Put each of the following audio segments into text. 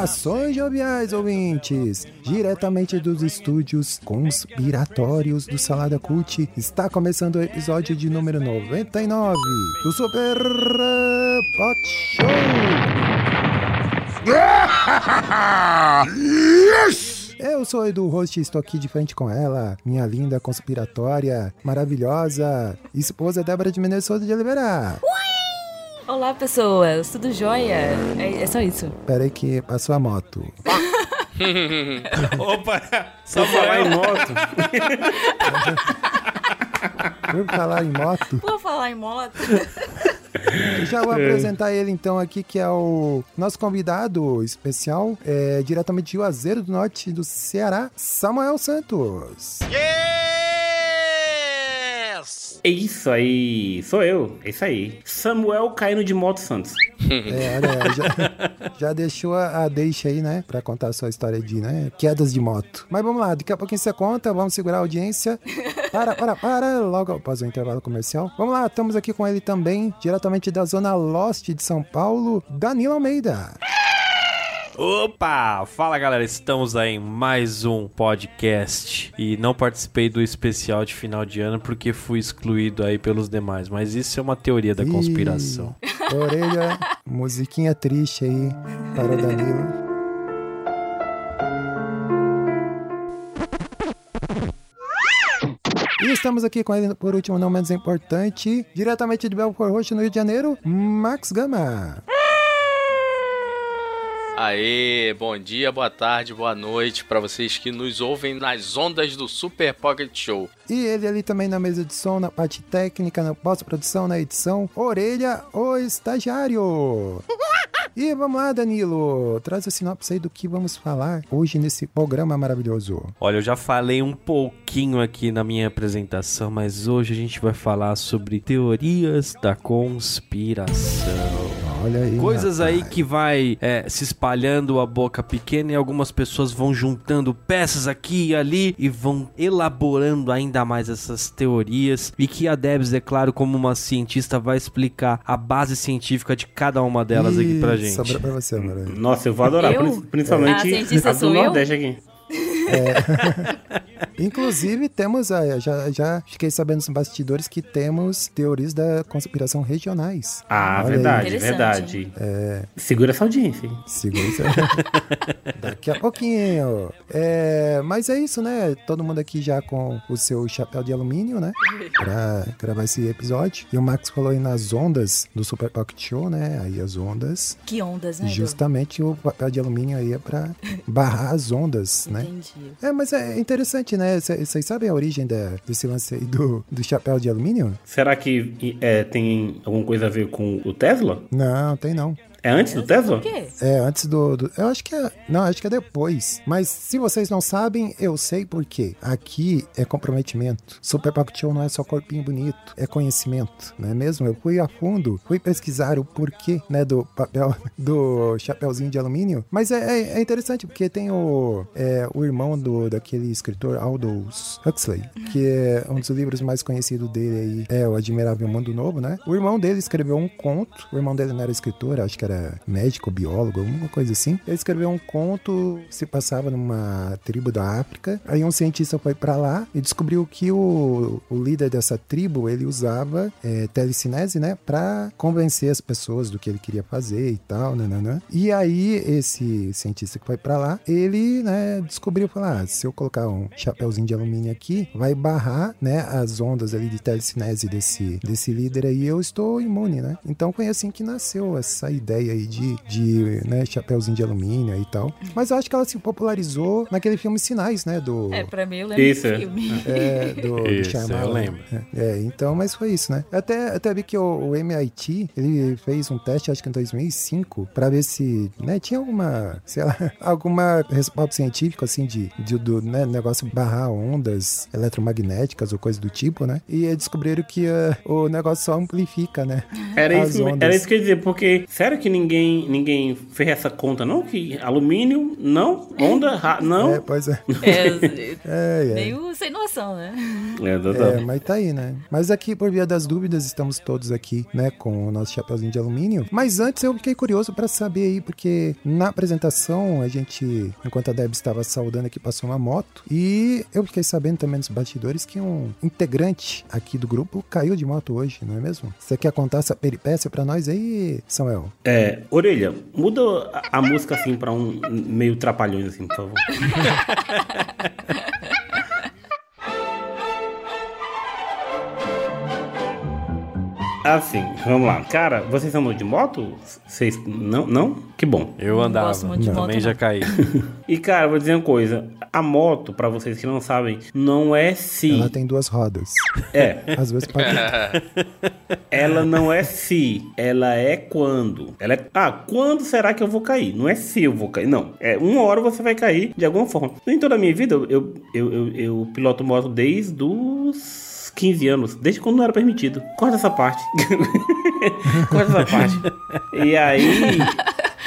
Saudações joviais ouvintes! Diretamente dos estúdios conspiratórios do Salada Cult, está começando o episódio de número 99 do Super Pot Show! Eu sou Edu Host e estou aqui de frente com ela, minha linda conspiratória, maravilhosa, esposa Débora de Menezes Souza de Oliveira. Olá, pessoas, tudo jóia? É, é só isso. Peraí que passou a moto. Opa! Só falar em moto. Por falar em moto, Vou falar em moto. já vou apresentar ele então aqui, que é o nosso convidado especial, é, diretamente de Juazeiro do Norte do Ceará, Samuel Santos. É isso aí, sou eu. É isso aí. Samuel caindo de moto Santos. É, olha, já, já deixou a, a deixa aí, né, pra contar a sua história de, né, quedas de moto. Mas vamos lá, daqui a pouquinho você conta, vamos segurar a audiência. Para, para, para, logo após o intervalo comercial. Vamos lá, estamos aqui com ele também, diretamente da Zona Lost de São Paulo, Danilo Almeida. Opa! Fala galera, estamos aí em mais um podcast e não participei do especial de final de ano porque fui excluído aí pelos demais, mas isso é uma teoria da Ih. conspiração. Orelha, musiquinha triste aí para o Danilo. E estamos aqui com ele, por último, não menos importante, diretamente de Belfort Roxo, no Rio de Janeiro, Max Gama. Aê, bom dia, boa tarde, boa noite para vocês que nos ouvem nas ondas do Super Pocket Show. E ele ali também na mesa de som, na parte técnica, na pós-produção, na edição, Orelha, o estagiário. E vamos lá, Danilo, traz a sinopse aí do que vamos falar hoje nesse programa maravilhoso. Olha, eu já falei um pouquinho aqui na minha apresentação, mas hoje a gente vai falar sobre teorias da conspiração. Olha aí. Coisas aí rapaz. que vai é, se espalhando a boca pequena e algumas pessoas vão juntando peças aqui e ali e vão elaborando ainda mais essas teorias e que a Debs, é claro, como uma cientista, vai explicar a base científica de cada uma delas aqui pra Ih, gente. Sobra pra você. Nossa, eu vou adorar. Eu? prin- Principalmente A cientista a do sou eu? Nordeste aqui. Inclusive, temos, ah, já, já fiquei sabendo nos bastidores que temos teorias da conspiração regionais. Ah, Olha aí. verdade, verdade. Segura essa audiência. hein? Segura isso. Daqui a pouquinho. É, mas é isso, né? Todo mundo aqui já com o seu chapéu de alumínio, né? Pra gravar esse episódio. E o Max falou aí nas ondas do Super Pocket Show, né? Aí as ondas. Que ondas, né? Edu? Justamente o papel de alumínio aí é pra barrar as ondas, né? Entendi. É, mas é interessante, né? C- Vocês sabem a origem da- desse lance aí do, do chapéu de alumínio? Será que é, tem alguma coisa a ver com o Tesla? Não, tem não. É antes do Tesla? Por quê? É, antes do, do- Eu acho que é. Não, acho que é depois. Mas se vocês não sabem, eu sei por quê. Aqui é comprometimento. Super Pocket Show não é só corpinho bonito, é conhecimento, não é mesmo? Eu fui a fundo, fui pesquisar o porquê, né, do papel, do chapéuzinho de alumínio. Mas é, é- é interessante, porque tem o, é, o irmão do, daquele escritor Aldous Huxley, que é um dos livros mais conhecidos dele aí, é O Admirável Mundo Novo, né? O irmão dele escreveu um conto, o irmão dele não era escritor, acho que era médico, biólogo, alguma coisa assim. Ele escreveu um conto, se passava numa tribo da África. Aí um cientista foi pra lá e descobriu que o, o líder dessa tribo, ele usava é, telecinese, né, pra convencer as pessoas do que ele queria fazer e tal, nananã. E aí esse cientista que foi pra lá, ele, né, descobriu, falar, ah, se eu colocar um chapéuzinho de alumínio aqui, vai barrar, né, as ondas ali de telecinese desse, desse líder aí, eu estou imune, né? Então foi assim que nasceu essa ideia ideia aí de, de né, chapéuzinho de alumínio e tal. Mas eu acho que ela se popularizou naquele filme Sinais, né? Do, É, pra mim eu lembro Isso, do é. filme. é, do, do Isso, eu Shyamalan. lembro. É, é, então, mas foi isso, né? Até, até vi que o, o MIT, ele fez um teste, acho que em 2005, pra ver se, né, tinha alguma, sei lá, alguma respaldo científico, assim, de, de do né, negócio barrar ondas eletromagnéticas ou coisa do tipo, né? E descobriram que eh, o negócio só amplifica, né? Era as isso, ondas. era isso que eu ia dizer, porque sério que ninguém, ninguém fez essa conta, não? Que alumínio, não, onda, ra- não. É, pois é. É, É, é. meio sem noção, né? É, total. É, mas tá aí, né? Mas aqui, por via das dúvidas, estamos todos aqui, né, com o nosso chapeuzinho de alumínio. Mas antes eu fiquei curioso pra saber aí, porque na apresentação a gente, enquanto a Deb estava saudando aqui, passou uma moto. E eu fiquei sabendo também nos bastidores que um integrante aqui do grupo caiu de moto hoje, não é mesmo? Você quer contar essa peripécia pra nós aí, Samuel? É, orelha, muda a, a música assim pra um meio trapalhões assim, por favor. Assim, vamos lá. Cara, vocês andam de moto? Vocês não? Não? Que bom. Eu andava, gosto muito de também moto, já não. caí. E cara, vou dizer uma coisa. A moto, pra vocês que não sabem, não é se. Ela tem duas rodas. É, Às vezes pode. ela não é se, ela é quando. Ela é, ah, quando será que eu vou cair? Não é se eu vou cair, não. É uma hora você vai cair de alguma forma. Em toda a minha vida, eu, eu, eu, eu, eu piloto moto desde os 15 anos, desde quando não era permitido. Corta essa parte. Corta essa parte. E aí,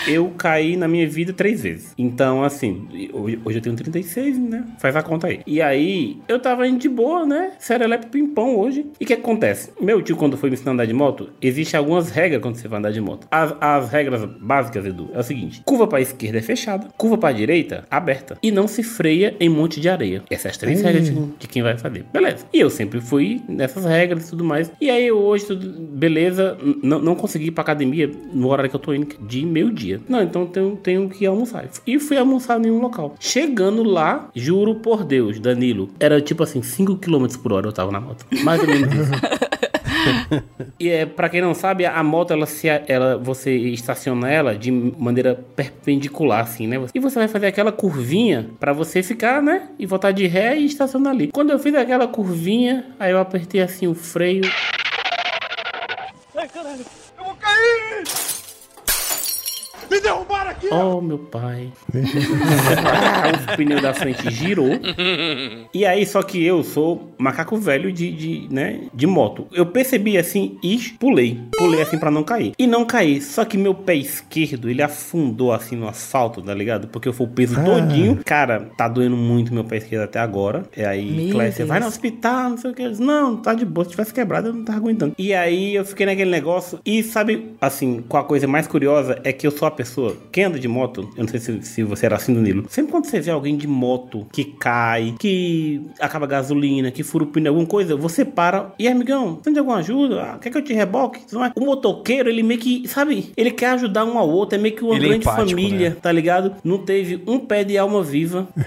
eu caí na minha vida três vezes. Então, assim, hoje, hoje eu tenho 36, né? Faz a conta aí. E aí, eu tava indo de boa, né? Serelepe pimpão hoje. E o que acontece? Meu tio, quando foi me ensinar a andar de moto, existem algumas regras quando você vai andar de moto. As, as regras básicas, Edu, é o seguinte: curva pra esquerda é fechada, curva pra direita, aberta. E não se freia em monte de areia. Essas as três Hum. regras de, de quem vai fazer. Beleza. E eu sempre fui nessas regras e tudo mais. E aí, hoje, tudo, beleza, não consegui ir pra academia no horário que eu tô indo, de meio-dia. Não, então tenho, tenho que almoçar. E fui almoçar em um local. Chegando lá, juro por Deus, Danilo, era tipo assim, 5 km por hora eu tava na moto. Mais ou menos isso. E é, para quem não sabe, a moto ela se ela você estaciona ela de maneira perpendicular assim, né? E você vai fazer aquela curvinha pra você ficar, né? E voltar de ré e estacionar ali. Quando eu fiz aquela curvinha, aí eu apertei assim o freio. Oh, meu pai. O pneu da frente girou. E aí, só que eu sou macaco velho de, de, né, de moto. Eu percebi assim e pulei. Pulei assim pra não cair. E não caí. Só que meu pé esquerdo, ele afundou assim no asfalto, tá ligado? Porque foi o peso Ah. todinho. Cara, tá doendo muito meu pé esquerdo até agora. E aí, Clécia, vai no hospital, não sei o que. Eu disse, não, tá de boa. Se tivesse quebrado, eu não tava aguentando. E aí, eu fiquei naquele negócio. E sabe, assim, qual a coisa mais curiosa é que eu sou a pessoa. Quem anda de moto, eu não sei se, se você era assim, Danilo. Sempre quando você vê alguém de moto que cai, que acaba a gasolina, que fura o pneu, alguma coisa, você para. E amigão, precisa de alguma ajuda? Ah, quer que eu te reboque? Mais. O motoqueiro, ele meio que, sabe, ele quer ajudar um ao outro. É meio que uma Ele é grande empático, família, né? tá ligado? Não teve um pé de alma viva.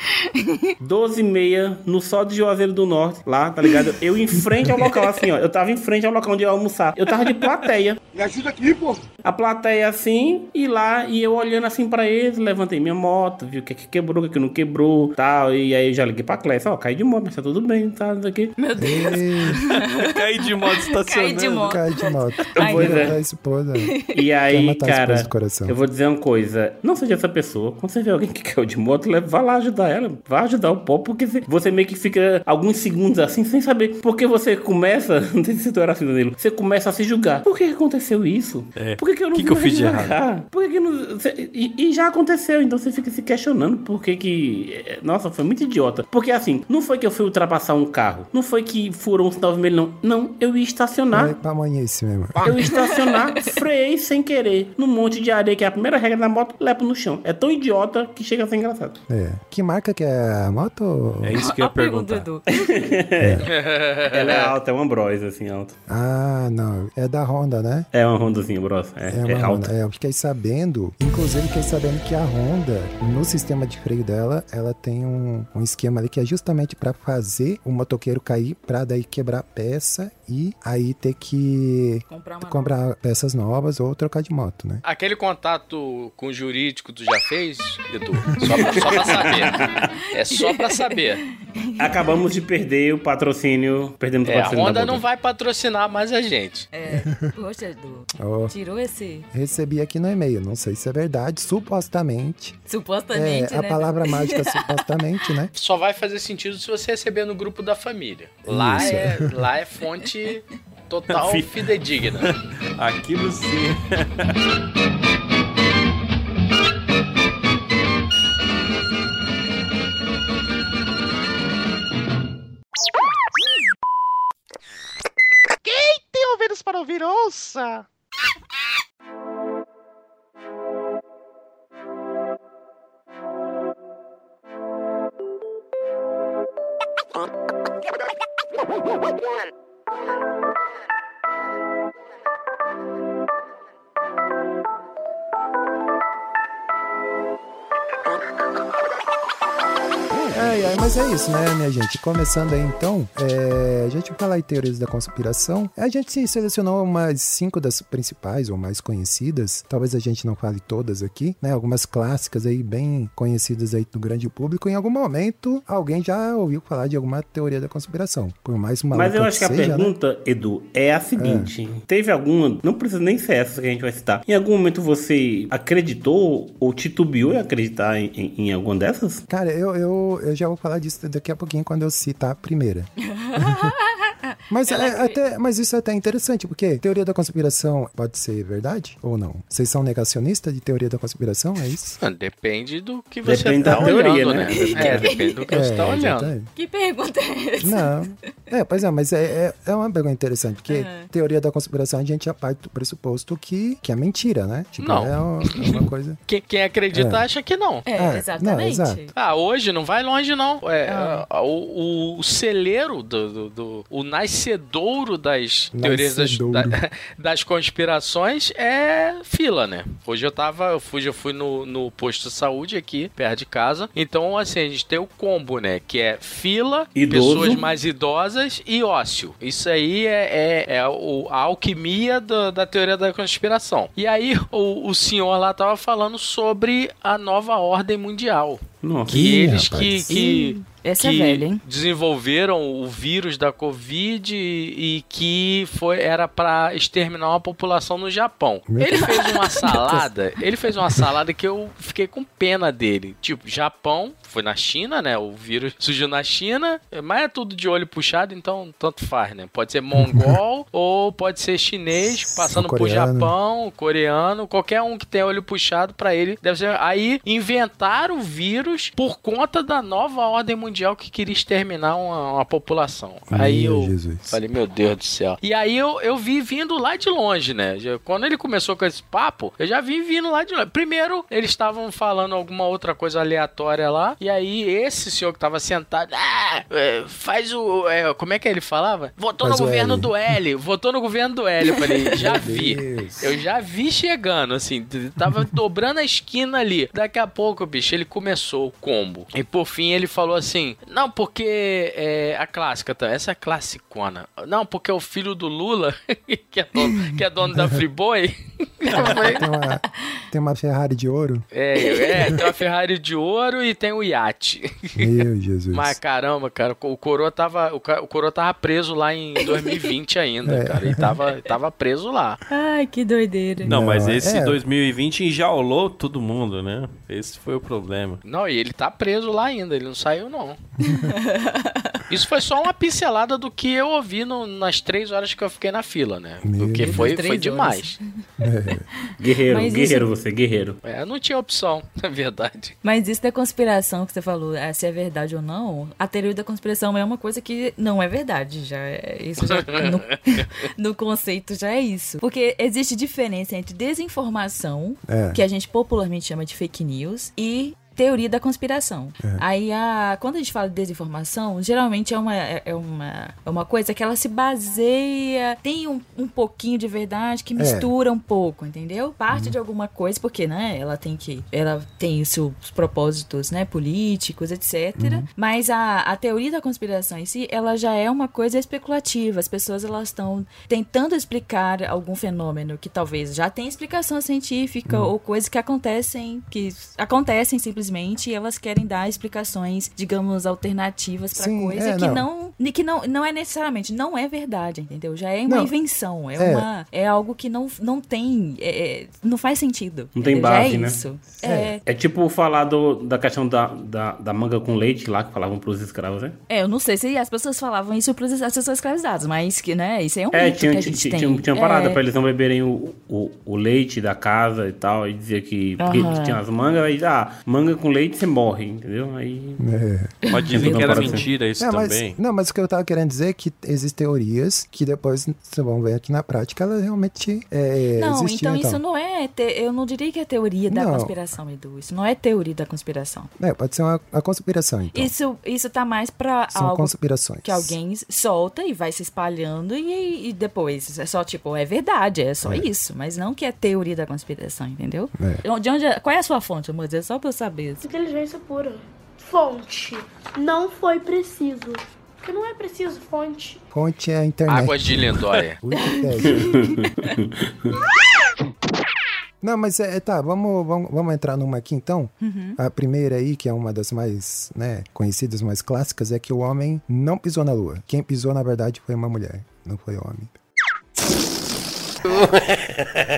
12 e meia no sol de Juazeiro do Norte, lá, tá ligado? Eu em frente ao local, assim, ó. Eu tava em frente ao local onde eu ia almoçar. Eu tava de plateia. Me ajuda aqui, pô. A plateia assim, e lá, e eu olhando assim pra eles, levantei minha moto, vi o que, que quebrou, o que, que não quebrou, tal. E aí eu já liguei pra Clécia, ó, caí de moto, mas tá tudo bem, tá? Isso aqui. Meu Deus. Caí de moto estacionando. Caí de moto. cai de moto. Ai, Pois Vira é. pra esposa. E aí, matar a esposa cara, eu vou dizer uma coisa. Não seja essa pessoa. Quando você vê alguém que caiu de moto, leva- vá lá ajudar ela. Vá ajudar o povo, porque você- meio que fica alguns segundos assim, sem saber. Porque você começa, não sei se tu era assim, Danilo, você começa a se julgar. Por que aconteceu isso? É. Por que, que eu não Que que eu fiz de devagar? Por que, que não... você- e, e já aconteceu, então você fica se questionando por que que... é, Nossa, foi muito idiota. Porque assim, não foi que eu fui ultrapassar um carro. Não foi que furou um sinal vermelho, não. Não, eu ia estacionar. É pra amanhã esse mesmo. Eu ia estacionar, freiei sem querer num monte de areia, que é a primeira regra da moto, lepo no chão. É tão idiota que chega a ser engraçado. É. Que marca que é a moto? É isso que eu ia perguntar. Edu. Ela é alta, é uma Bros, assim, alta. Ah, não. É da Honda, né? É uma Hondazinha Bros. É, É é, alta. Honda. É, eu fiquei sabendo, inclusive fiquei sabendo que a Honda, no sistema de freio dela, ela tem um, um esquema ali que é justamente pra fazer o motoqueiro cair, pra daí quebrar peça e aí ter que Comprar uma comprar peças novas ou trocar de moto, né? Aquele contato com o jurídico tu já fez, Edu? Só pra, só pra saber. É só pra saber. Acabamos de perder o patrocínio. Perdemos o É, a patrocínio. Honda da não vai patrocinar mais a gente. É, poxa, Edu. Ó, Tirou esse. recebi aqui no e-mail, não sei se é verdade, supostamente. Supostamente, é, a né? palavra mágica supostamente, né? Só vai fazer sentido se você receber no grupo da família. Lá, Isso. é, lá é fonte total Fi- fidedigna. Aquilo sim. Tem ouvidos para ouvir, ouça! Ai, ai, mas é isso, né, minha gente? Começando aí então, é, a gente vai falar em teorias da conspiração. A gente se selecionou umas cinco das principais ou mais conhecidas. Talvez a gente não fale todas aqui, né? Algumas clássicas aí, bem conhecidas aí do grande público. Em algum momento, alguém já ouviu falar de alguma teoria da conspiração. Por mais maluca Mas eu acho que a seja, né? pergunta, Edu, é a seguinte: teve alguma, não precisa nem ser essa que a gente vai citar. Em algum momento você acreditou ou titubeou em acreditar em, em, em alguma dessas? Cara, eu, eu, eu já vou falar disso daqui a pouquinho quando eu citar a primeira. mas, é, até, mas isso é até interessante, porque teoria da conspiração pode ser verdade ou não? Vocês são negacionistas de teoria da conspiração, é isso? Ah, Depende do que você Depende tá da teoria, olhando, né? né? É, depende do que você tá olhando. exatamente. Que pergunta é essa? Não. É, pois é, mas é, é, é uma pergunta interessante, porque teoria da conspiração a gente já parte do pressuposto que, que é mentira, né? Tipo, Não. É, uma, é uma coisa. Quem, quem acredita acha que não. É, É, exatamente. não. Ah, hoje não vai longe, não. É, Ah. a- o, o celeiro do, do, do- O nascedouro das teorias das, Nascedouro. da- das conspirações é fila, né? Hoje eu tava. Eu fui, eu fui no, no posto de saúde aqui, perto de casa. Então, assim, a gente tem o combo, né? Que é fila, Idoso. pessoas mais idosas e ócio. Isso aí é, é, é o- a alquimia da, da teoria da conspiração. E aí, o, o senhor lá tava falando sobre a nova ordem mundial. Nossa. Que Ih, eles que, rapaz. que, Essa que é velha, hein? desenvolveram o vírus da Covid e, e que foi era para exterminar uma população no Japão. Meu Ele fez uma salada, ele fez uma salada que eu fiquei com pena dele. Tipo, Japão, foi na China, né? O vírus surgiu na China, mas é tudo de olho puxado, então tanto faz, né? Pode ser mongol ou pode ser chinês, passando por. Japão, coreano, qualquer um que tenha olho puxado pra ele, deve ser. Aí inventaram o vírus por conta da nova ordem mundial que queria exterminar uma, uma população. aí Meu eu Jesus. falei, meu Deus do céu. E aí eu, eu vi vindo lá de longe, né? Quando ele começou com esse papo, eu já vi vindo lá de longe. Primeiro, eles estavam falando alguma outra coisa aleatória lá, e aí esse senhor que tava sentado, ah, é, faz o. é, como é que ele falava? Votou Faz no governo L. do L, votou no governo do L. Eu falei, já vi. Deus. Eu já vi chegando, assim, tava dobrando a esquina ali. Daqui a pouco, bicho, ele começou o combo. E por fim ele falou assim: Não, porque é a clássica, tá? Essa é a classicona. Não, porque é o filho do Lula, que, é dono, que é dono da Friboi. Tem uma, tem uma Ferrari de ouro. é, é, tem uma Ferrari de ouro e tem o iate. Meu Jesus. Mas caramba, cara, o Coroa tava, o, Coroa tava preso lá em 2020 ainda, É. cara. E tava, tava preso lá. Ai, que doideira. Não, mas Não, esse é. 2020 enjaulou todo mundo, né? Esse foi o problema. Não, e ele tá preso lá ainda, ele não saiu, não. Isso foi só uma pincelada do que eu ouvi no- nas três horas que eu fiquei na fila, né? Meu Porque Deus. foi, foi horas. demais. Guerreiro, Mas guerreiro isso- você, guerreiro. É, não tinha opção, na verdade. Mas isso da conspiração que você falou, é, se é verdade ou não, a teoria da conspiração é uma coisa que não é verdade. Já é, isso já, no, no conceito já é isso. Porque existe diferença entre desinformação, É. que a gente popularmente chama de fake news, e teoria da conspiração. Aí, a, quando a gente fala de desinformação, geralmente é uma, é é uma, é uma coisa que ela se baseia, tem um, um pouquinho de verdade que mistura um pouco, entendeu? Parte de alguma coisa, porque, né, ela tem que, ela tem os seus propósitos, né, políticos, etc. Mas a, a teoria da conspiração em si, ela já é uma coisa especulativa. As pessoas, elas estão tentando explicar algum fenômeno que talvez já tenha explicação científica ou coisas que acontecem, que acontecem simplesmente e elas querem dar explicações, digamos, alternativas pra Sim, coisa é, que não. não, que não não é necessariamente, não é verdade, entendeu? Já é uma Não. invenção, é, É. uma é algo que não, não tem, é- é- não faz sentido. Não tem? Já base, é né? isso. É. É tipo falar do, da questão da, da, da manga com leite lá, que falavam pros escravos, né? É, eu não sei se as pessoas falavam isso para as pessoas escravizadas, mas que, né, isso é um É, mito tinha, que a tinha, gente tinha, tem. tinha uma parada É. pra eles não beberem o, o, o leite da casa e tal, e dizia que porque Aham. tinha as mangas, aí, ah, manga com leite você morre, entendeu? Aí. É. Mas dizem Não que era parece. mentira isso É, mas, também. não, mas o que eu tava querendo dizer é que existem teorias que depois vocês vão ver aqui na prática, elas realmente é, Não, existiam. então isso não é. te- eu não diria que é teoria da Não. conspiração, Edu. Isso não é teoria da conspiração. É, pode ser uma, uma conspiração, então. Isso, isso tá mais pra São algo conspirações. que alguém solta e vai se espalhando e, e depois é só tipo, é verdade, é só isso. Mas não que é teoria da conspiração, entendeu? É. De onde, é- qual é a sua fonte, amor? É só pra eu saber. Inteligência pura. Fonte. Não foi preciso. Porque não é preciso fonte. Fonte é a internet. Água de Lindóia. Wikipédia. Não, mas é, tá, vamos, vamos, vamos entrar numa aqui então. A primeira aí, que é uma das mais né, conhecidas, mais clássicas, é que o homem não pisou na lua. Quem pisou, na verdade, foi uma mulher, não foi homem.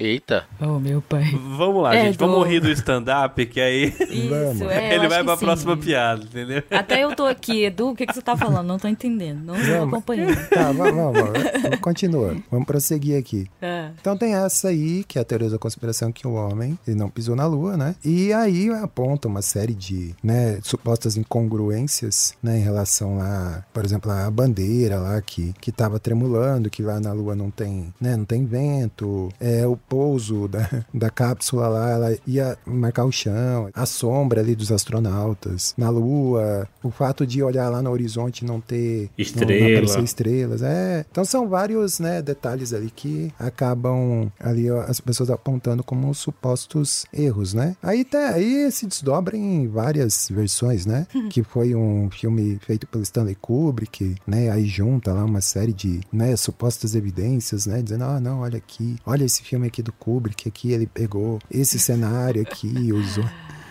Eita. Oh, meu pai. Vamos lá, É, gente. Vamos rir do stand-up, que aí Isso, Vamos. é. ele vai pra sim. próxima piada, entendeu? Até eu tô aqui, Edu, o que, que você tá falando? Não tô entendendo. Não tô Vamos. acompanhando. Tá, vamos, vamos, vamos. Continua. Vamos prosseguir aqui. É. Então tem essa aí, que é a teoria da conspiração que o homem ele não pisou na lua, né? E aí aponta uma série de né, supostas incongruências né, em relação lá, por exemplo, a bandeira lá que, que tava tremulando, que lá na lua não tem, né, não tem vento, é o pouso da, da cápsula lá, ela ia marcar o chão, a sombra ali dos astronautas na lua, o fato de olhar lá no horizonte e não ter não- não Estrela. aparecer estrelas, é. Então são vários, né, detalhes ali que acabam ali ó, as pessoas apontando como supostos erros, né? Aí tá, aí se desdobra em várias versões, né? que foi um filme feito pelo Stanley Kubrick, né? Aí junta lá uma série de, né, supostas evidências, né, dizendo, ah, não, olha aqui, olha esse filme aqui do Kubrick, aqui ele pegou esse cenário aqui, usou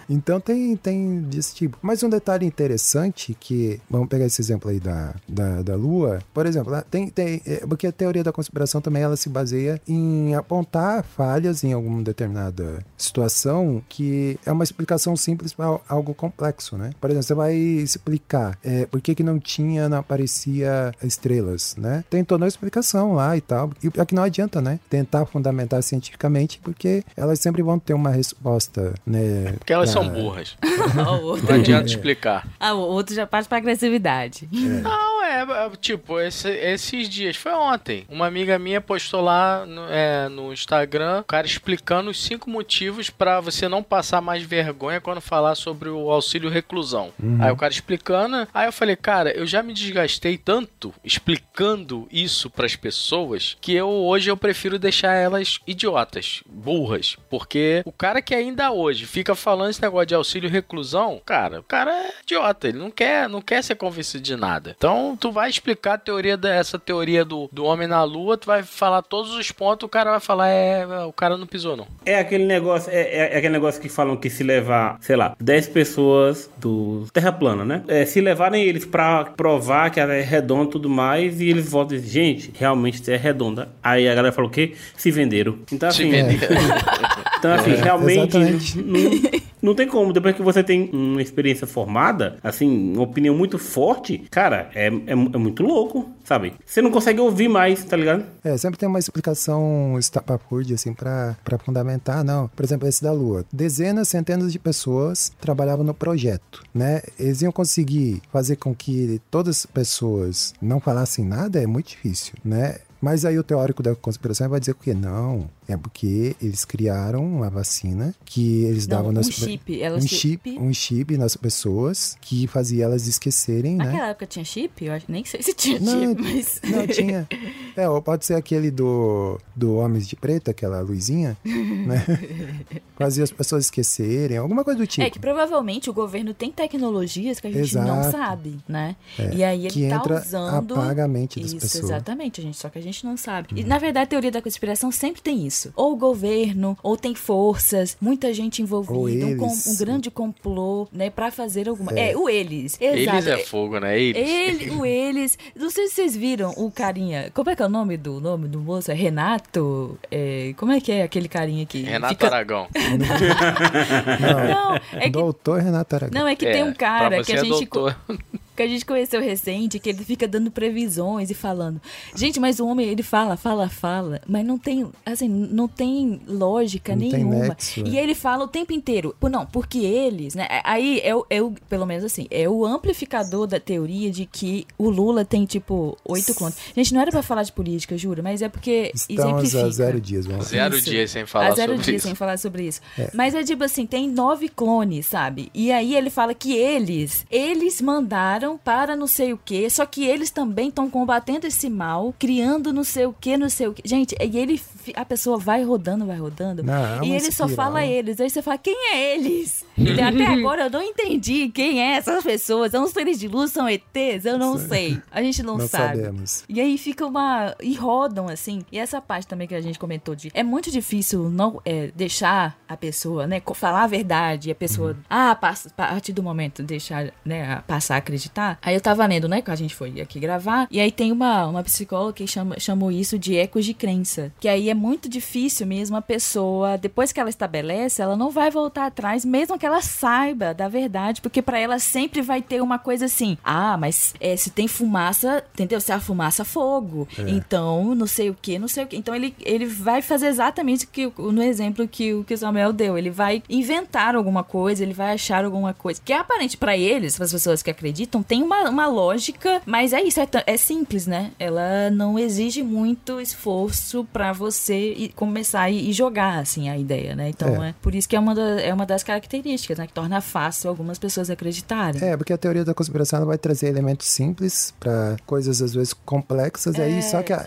então tem, tem desse tipo. Mas um detalhe interessante que, vamos pegar esse exemplo aí da, da, da Lua, por exemplo, tem, tem, é, porque a teoria da conspiração também ela se baseia em apontar falhas em alguma determinada situação que é uma explicação simples para algo complexo, né? Por exemplo, você vai explicar é, por que, que não tinha, não aparecia estrelas, né? Tem toda uma explicação lá e tal. E é que não adianta, né? Tentar fundamentar cientificamente, porque elas sempre vão ter uma resposta, né? Porque elas são burras. Não adianta explicar. Ah, o outro já parte pra agressividade. Não, é, é, tipo, esse- esses dias, foi ontem. Uma amiga minha postou lá no, é, no Instagram, o cara explicando os cinco motivos pra você não passar mais vergonha quando falar sobre o auxílio reclusão. Aí o cara explicando, aí eu falei, cara, eu já me desgastei tanto explicando isso pras pessoas que eu hoje eu prefiro deixar elas idiotas, burras, porque o cara que ainda hoje fica falando esse negócio de auxílio reclusão, cara, o cara é idiota, ele não quer, não quer ser convencido de nada. Então, tu vai explicar a teoria dessa teoria do, do homem na lua, tu vai falar todos os pontos, o cara vai falar, é, o cara não pisou não. É aquele negócio, é, é- é aquele negócio que falam que se levar, sei lá, 10 pessoas do Terra plana, né? É, se levarem eles pra provar que ela é redonda e tudo mais, e eles voltam e dizem, gente, realmente é redonda. Aí a galera falou o quê? Se venderam. Então Se assim, venderam. então, assim realmente exatamente. não, não tem como. Depois que você tem uma experiência formada, assim, uma opinião muito forte, cara, é, é, é muito louco, sabe? Você não consegue ouvir mais, tá ligado? É, sempre tem uma explicação estapafúrdia, assim, pra, pra fundamentar, não. Por exemplo, esse da Lua. Dezenas, centenas de pessoas trabalhavam no projeto, né? Eles iam conseguir fazer com que todas as pessoas não falassem nada, é muito difícil, né? Mas aí o teórico da conspiração vai dizer que não, é porque eles criaram uma vacina que eles Não, davam um nas chip, ela um chip- um chip nas pessoas que fazia elas esquecerem, né? Naquela época tinha chip? Eu acho, nem sei se tinha Não, chip, mas. não tinha. É, ou pode ser aquele do, do Homens de Preto, aquela luzinha, né? Fazia as pessoas esquecerem, alguma coisa do tipo. É que provavelmente o governo tem tecnologias que a gente não Exato. sabe, né? É, E aí ele que tá entra, usando. apaga a mente das Isso, pessoas. Exatamente, gente. Só que a gente não sabe. E na verdade, a teoria da conspiração sempre tem isso. Ou o governo, ou tem forças, muita gente envolvida, um, com- eles. um grande complô, né, pra fazer alguma. É. É, o eles. Eles Exato. é fogo, né? Eles. Ele, o eles. Não sei se vocês viram o carinha. Como é que é o nome do nome do moço? É Renato? É, como é que é aquele carinha que. Renato fica... Aragão. Não, Não, é que Doutor Renato Aragão. Não, é que É, tem um pra cara você que a é gente. doutor. Que a gente conheceu recente, que ele fica dando previsões e falando. Gente, mas o homem, ele fala, fala, fala, mas não tem, assim, não tem lógica Não tem nenhuma. nexo, e é. ele fala o tempo inteiro. Não, porque eles, né? Aí é o, é o, pelo menos assim, é o amplificador da teoria de que o Lula tem, tipo, oito clones. Gente, não era pra falar de política, juro, mas é porque Estamos exemplifica. a zero dias, vamos. Zero Isso. dias sem falar Há zero sobre dias isso. sem falar sobre isso. Mas é tipo assim, tem nove clones, sabe? E aí ele fala que eles, eles mandaram para não sei o quê, só que eles também estão combatendo esse mal, criando não sei o quê, não sei o quê. Gente, e ele, a pessoa vai rodando, vai rodando, Não, é e ele só fala eles. Aí você fala, quem é eles? Ele, até agora eu não entendi quem é essas pessoas. São os seres de luz, são ETs? Eu não sei. A gente não, Não sabe. sabemos. E aí fica uma. E rodam, assim. E essa parte também que a gente comentou de. É muito difícil não é, deixar a pessoa, né? Falar a verdade. E a pessoa. Ah, passa, a partir do momento deixar, né? Passar a acreditar. Aí eu tava lendo, né? Que a gente foi aqui gravar. E aí tem uma, uma psicóloga que chama, chamou isso de ecos de crença. Que aí é muito difícil mesmo a pessoa, depois que ela estabelece, ela não vai voltar atrás, mesmo que ela saiba da verdade. Porque pra ela sempre vai ter uma coisa assim. Ah, mas é, se tem fumaça, entendeu? Se a fumaça, fogo. Então, não sei o que, não sei o que. Então ele, ele vai fazer exatamente o que, no exemplo que, o- que o Samuel deu. Ele vai inventar alguma coisa, ele vai achar alguma coisa. Que é aparente pra eles, para as pessoas que acreditam, tem uma, uma lógica, mas é isso, é, é simples, né? Ela não exige muito esforço pra você começar e, jogar, assim, a ideia, né? Então, é, É. por isso que é uma, da- é uma das características, né? Que torna fácil algumas pessoas acreditarem. É, porque a teoria da conspiração vai trazer elementos simples pra coisas às vezes complexas, e aí só que a,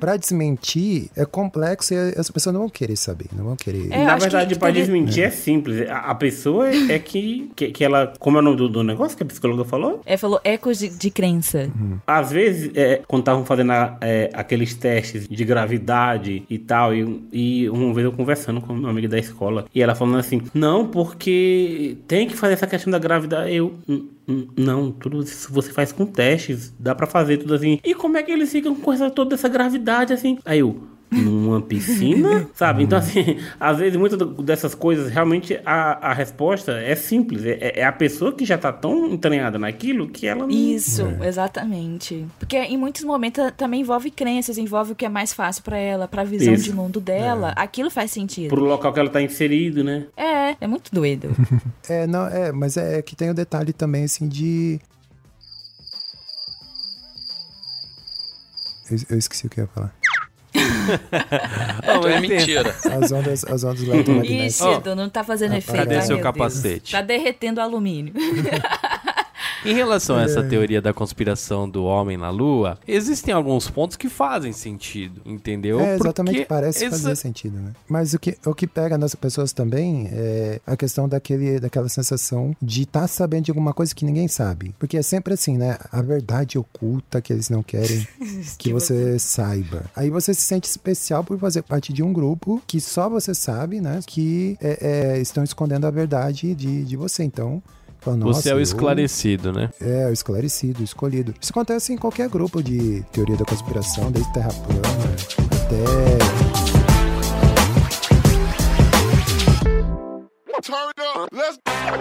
pra desmentir é complexo e as pessoas não vão querer saber, não vão querer. É, Na verdade, que pra desmentir é simples. A, a pessoa é que, que, que ela. Como é o nome do, do negócio que a psicóloga falou? É, falou ecos de, de crença. Às vezes, é, quando estavam fazendo a- é, aqueles testes de gravidade e tal, e, e uma vez eu conversando com uma amiga da escola, e ela falando assim: não, porque tem que fazer essa questão da gravidade. Eu. "Hum, hum, Não, tudo isso você faz com testes, dá pra fazer tudo assim. E como é que eles ficam com essa, toda essa gravidade assim? Aí eu. Numa piscina, sabe? Então, assim, às vezes muitas dessas coisas, realmente a, a resposta é simples. É, é a pessoa que já tá tão entranhada naquilo que ela não. Isso, exatamente. Porque em muitos momentos também envolve crenças, envolve o que é mais fácil pra ela, pra visão Isso. de mundo dela. Aquilo faz sentido. Pro local que ela tá inserido, né? É, é muito doido. É, não, é, mas é que tem o detalhe também, assim, de. Eu, eu esqueci o que eu ia falar. Não, É mentira. As ondas, as ondas eletromagnéticas. Ixi, Edu, não tá fazendo efeito. cadê Ai, seu capacete? Deus. Tá derretendo o alumínio. Em relação a essa É. teoria da conspiração do homem na lua, existem alguns pontos que fazem sentido, entendeu? É, exatamente, Porque parece essa- fazer sentido, né? Mas o que, o que pega nas pessoas também é a questão daquele, daquela sensação de estar sabendo de alguma coisa que ninguém sabe. Porque é sempre assim, né? A verdade oculta que eles não querem que você saiba. Aí você se sente especial por fazer parte de um grupo que só você sabe, né? Que é, é, estão escondendo a verdade de, de você. Então. Fala, Você é o "Nossa, eu- esclarecido, né? É, o esclarecido, o escolhido. Isso acontece em qualquer grupo de teoria da conspiração, desde Terra plana até Turn up. Let's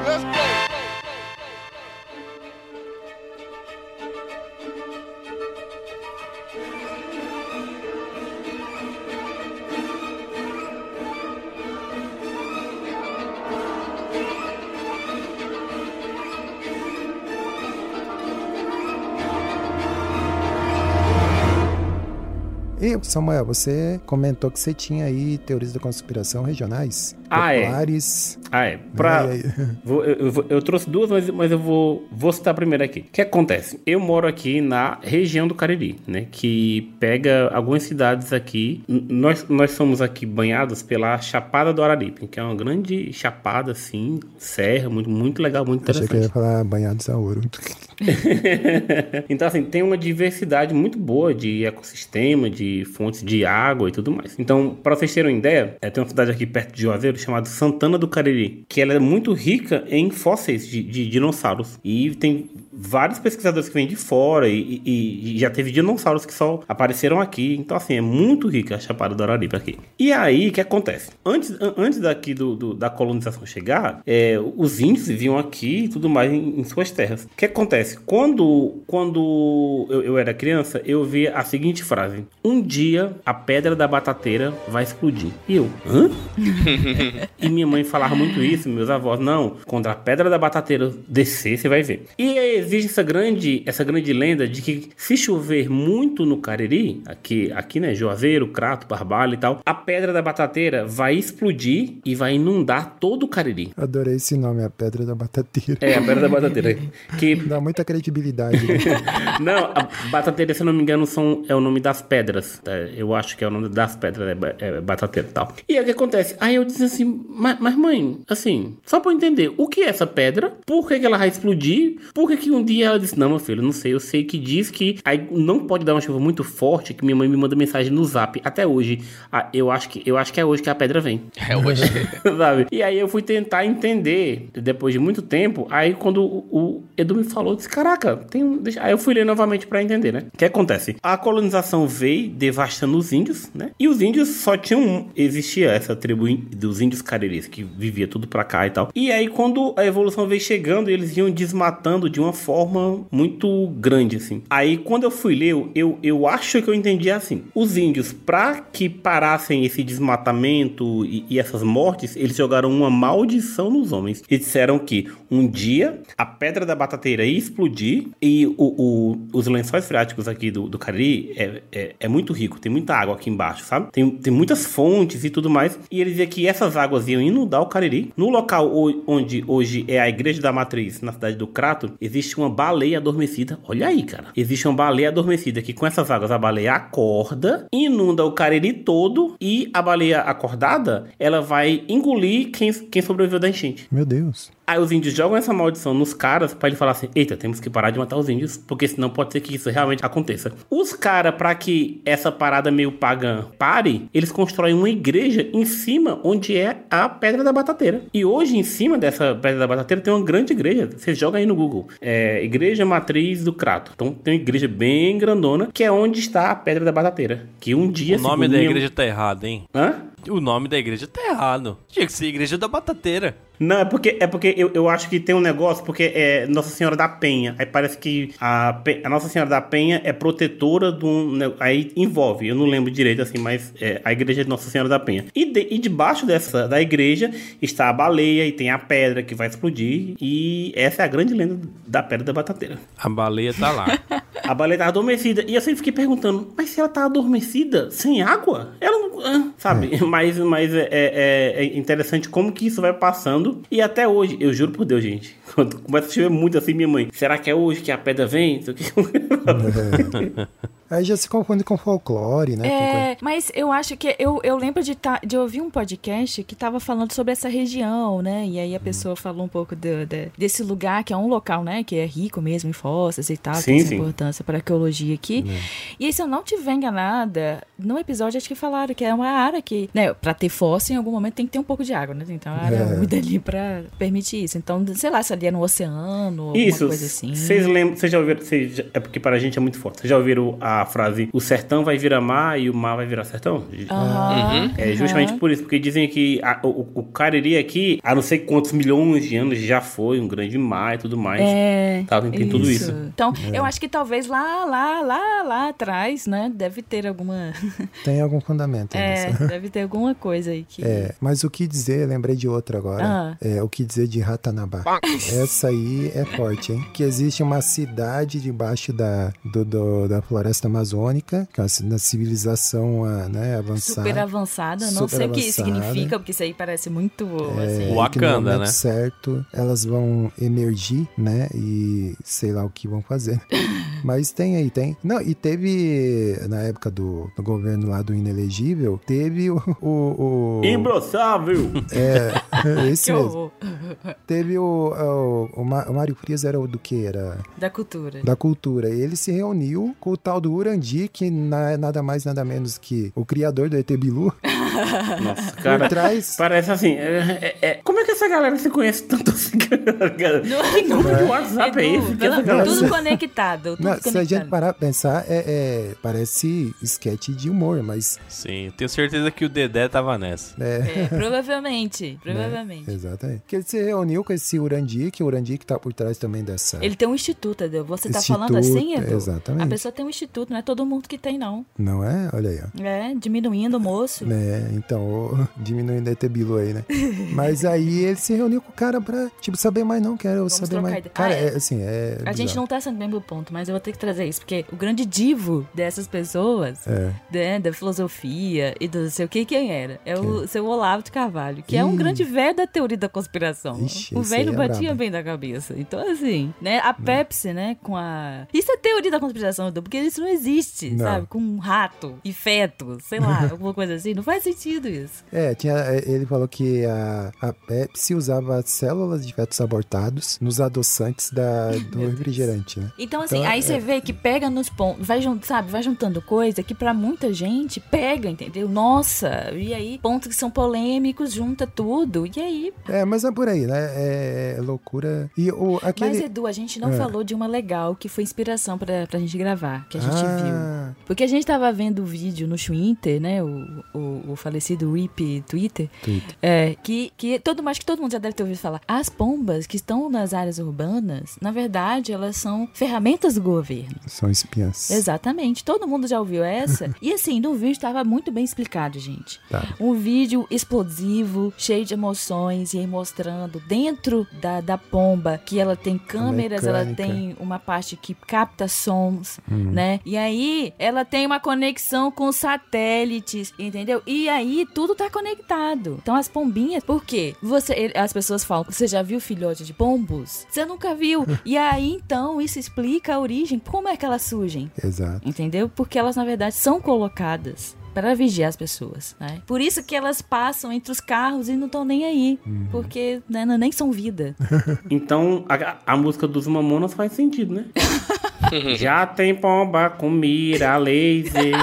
let's go. E, Samuel, você comentou que você tinha aí teorias da conspiração regionais. Ah, é. populares. Ah, é. Pra, Ai, ai. Vou- eu, eu trouxe duas, mas, mas eu vou, vou citar primeiro aqui. O que acontece? Eu moro aqui na região do Cariri, né? Que pega algumas cidades aqui. Nós, nós somos aqui banhados pela Chapada do Araripe, que é uma grande chapada, assim, serra, muito, muito legal, muito Achei interessante. que ia falar banhados a ouro. então, assim, tem uma diversidade muito boa de ecossistema, de fontes de água e tudo mais. Então, para vocês terem uma ideia, é, tem uma cidade aqui perto de Juazeiro chamada Santana do Cariri, que ela é muito rica em fósseis de, de dinossauros. E tem vários pesquisadores que vêm de fora e, e- e já teve dinossauros que só apareceram aqui. Então, assim, é muito rica a Chapada do Araripe aqui. E aí, o que acontece? Antes, an- antes daqui do, do- da colonização chegar, é, os índios vinham aqui e tudo mais em, em suas terras. O que acontece? Quando, quando eu, eu era criança, eu via a seguinte frase: Um dia a pedra da batateira vai explodir. E eu, hã? E minha mãe falava muito isso, meus avós, não, quando a pedra da batateira descer, você vai ver. E aí existe essa grande, essa grande lenda de que se chover muito no Cariri, aqui, aqui né, Juazeiro, Crato, Barbalho e tal, a pedra da batateira vai explodir e vai inundar todo o Cariri. Adorei esse nome, a Pedra da Batateira. É, a pedra da batateira. Que Dá muita credibilidade. né? Não, a batateira, se eu não me engano, são, é o nome das pedras. tá? Eu acho que é o nome das pedras, é, é batateira e tal. E aí o que acontece? Aí eu disse assim, mas, mas mãe, assim, só pra eu entender, o que é essa pedra? Por que, que ela vai explodir? Por que, que um dia ela disse, não, meu filho, não sei, eu sei que diz que aí não pode dar uma chuva muito forte, que minha mãe me manda mensagem no zap. Até hoje, ah, eu, acho que, eu acho que é hoje que a pedra vem. É hoje. Sabe? E aí eu fui tentar entender, depois de muito tempo, aí quando o, o Edu me falou, eu disse, caraca, tem um... deixa-" Aí eu fui ler novamente pra entender, né? O que acontece? A colonização veio devastando os índios, né? E os índios só tinham um. Existia essa tribo dos índios cariris, que vivia tudo pra cá e tal. E aí quando a evolução veio chegando, eles iam desmatando de uma forma muito grande, assim. Aí quando eu fui ler, eu, eu, acho que eu entendi assim. Os índios, pra que parassem esse desmatamento e, e essas mortes, eles jogaram uma maldição nos homens. E disseram que um dia a pedra da batateira ia explodir e o, o- os lençóis freáticos aqui do, do Cariri é, é, é muito rico, tem muita água aqui embaixo, sabe? Tem, tem muitas fontes e tudo mais. E eles diziam que essas águas iam inundar o Cariri. No local onde hoje é a Igreja da Matriz, na cidade do Crato, existe uma baleia adormecida. Olha aí, cara. Existe uma baleia adormecida que com essas águas a baleia acorda, inunda o Cariri todo e a baleia acordada, ela vai engolir quem, quem sobreviveu da enchente. Meu Deus. Aí os índios jogam essa maldição nos caras pra ele falar assim: eita, temos que parar de matar os índios, porque senão pode ser que isso realmente aconteça. Os caras, pra que essa parada meio pagã pare, eles constroem uma igreja em cima onde é a Pedra da Batateira. E hoje, em cima dessa Pedra da Batateira, tem uma grande igreja. Você joga aí no Google: é Igreja Matriz do Crato. Então tem uma igreja bem grandona, que é onde está a Pedra da Batateira. Que um dia. O nome da minha- igreja tá errado, hein? Hã? O nome da igreja tá errado. Tinha que ser igreja da batateira. Não, é porque, é porque eu, eu acho que tem um negócio, porque é Nossa Senhora da Penha. Aí parece que a, a Nossa Senhora da Penha é protetora de um. ne- Aí envolve, eu não lembro direito assim, mas é a igreja de Nossa Senhora da Penha. E, de- e debaixo dessa da igreja está a baleia e tem a pedra que vai explodir. E essa é a grande lenda da pedra da batateira. A baleia tá lá. A baleia tá adormecida. E eu sempre fiquei perguntando, mas se ela tá adormecida, sem água? Ela não. ah, Sabe? Mas, mas é, é- é interessante como que isso vai passando. E até hoje, eu juro por Deus, gente. Quando começa a chover muito assim, minha mãe. Será que é hoje que a pedra vem? Isso aqui. Aí já se confunde com folclore, né? É, mas eu acho que eu, eu lembro de, tá, de ouvir um podcast que tava falando sobre essa região, né? E aí a pessoa falou um pouco do- do- desse lugar, que é um local, né? Que é rico mesmo em fósseis e tal, Sim, tem essa sim. Importância para a arqueologia aqui. E aí, se eu não tiver enganada, no episódio acho que falaram que é uma área que, né, pra ter fóssil em algum momento tem que ter um pouco de água, né? Então a área É. úmida ali pra permitir isso. Então, sei lá, se ali é no oceano, alguma Isso, coisa assim. vocês lembram, vocês já ouviram, já- é porque para a gente é muito forte. Vocês já ouviram a frase, o sertão vai virar mar e o mar vai virar sertão? Aham, É justamente aham. por isso, porque dizem que a- o, o Cariri aqui, há não sei quantos milhões de anos, já foi um grande mar e tudo mais. É, Tá, tem, tem tudo isso. Então, eu acho que talvez lá, lá, lá, lá atrás, né? Deve ter alguma. Tem algum fundamento. É, nisso. deve ter alguma coisa aí que. É, mas o que dizer, lembrei de outra agora. Ah. É o que dizer de Ratanabá. Essa aí é forte, hein? Que existe uma cidade debaixo da, do, do- da floresta amazônica, que é uma civilização ah, né, avançada. Super avançada. Não Super sei o que isso avançada. significa, porque isso aí parece muito. É, assim. Wakanda, né? certo, elas vão emergir, né? E sei lá o que vão fazer. Mas tem aí, tem. Não, e teve, na época do, do governo lá do inelegível, teve o. o, o Imbrossável! é, esse Que mesmo. horror. Teve o, o, o, Mário Frias era o do que? Era Da cultura. da cultura. Ele se reuniu com o tal do Urandi, que na- é nada mais, nada menos que o criador do ET Bilu. Nossa, cara. trás. Parece assim, é- é- é- como é que essa galera se conhece tanto assim? cara? Não, Que grupo de WhatsApp é esse? Galera... tudo conectado. Tudo Não, se a gente parar pra pensar, é, é- parece sketch de humor, mas. Sim, eu tenho certeza que o Dedé tava nessa. É, É, provavelmente, provavelmente. exatamente. Que ele se reuniu com esse Urandi, que o Urandi que tá por trás também dessa. Ele tem um instituto, Edu. Você tá Instituto, falando assim, Edu? exatamente. A pessoa tem um instituto, não é todo mundo que tem, não. Não é? Olha aí, ó. É, diminuindo o moço. Né, então, diminuindo ET Bilu aí, né? Mas aí ele se reuniu com o cara pra, tipo, saber mais não, quero saber trocar mais. ideia. Cara, Ah, é. é assim, é. A gente bizarro. não tá sendo bem do ponto, mas eu vou ter que trazer isso, porque o grande divo dessas pessoas, É. né, da filosofia e do sei o que, quem era? É o seu Olavo de Carvalho, que é um Ih. grande velho da teoria da conspiração. Ixi, o velho é batia brabo. bem da cabeça. Então, assim, né, a Pepsi, né, com a... Isso é teoria da conspiração, porque isso não existe, Não. sabe? Com um rato e feto, sei lá, alguma coisa assim. Não faz sentido isso. É, tinha, é, ele falou que a, a Pepsi usava células de fetos abortados nos adoçantes da, do refrigerante, né? Então, assim, Então, aí é- você vê que pega nos pontos, vai, sabe, vai juntando coisa que pra muita gente pega, entendeu? Nossa, e aí pontos que são polêmicos, junta tudo, e aí... É, mas é por aí, né? É, é loucura. E o, aquele... Mas, Edu, a gente não É. falou de uma legal que foi inspiração pra, pra gente gravar, que a gente viu. ah, Porque a gente tava vendo o vídeo no Twitter, né? O, o, o falecido Rip Twitter. Twitter. É, que, que todo, acho que todo mundo já deve ter ouvido falar. As pombas que estão nas áreas urbanas, na verdade, elas são ferramentas do governo. São espiãs. Exatamente. Todo mundo já ouviu essa. e assim, no vídeo estava muito bem explicado, gente. Tá. Um vídeo explosivo, cheio de emoções, e aí mostrando dentro da, da pomba que ela tem câmeras, ela tem uma parte que capta sons, Hum. né? E aí ela tem uma conexão com satélites, entendeu? E aí tudo tá conectado. Então as pombinhas, por quê? Você, as pessoas falam, você já viu filhote de pombos? Você nunca viu. e aí então isso explica a origem, como é que elas surgem, Exato. entendeu? Porque elas, na verdade, são colocadas para vigiar as pessoas, né? Por isso que elas passam entre os carros e não estão nem aí, porque né, não- nem são vida. Então, a, a música dos Mamonas faz sentido, né? Já tem pomba com mira laser.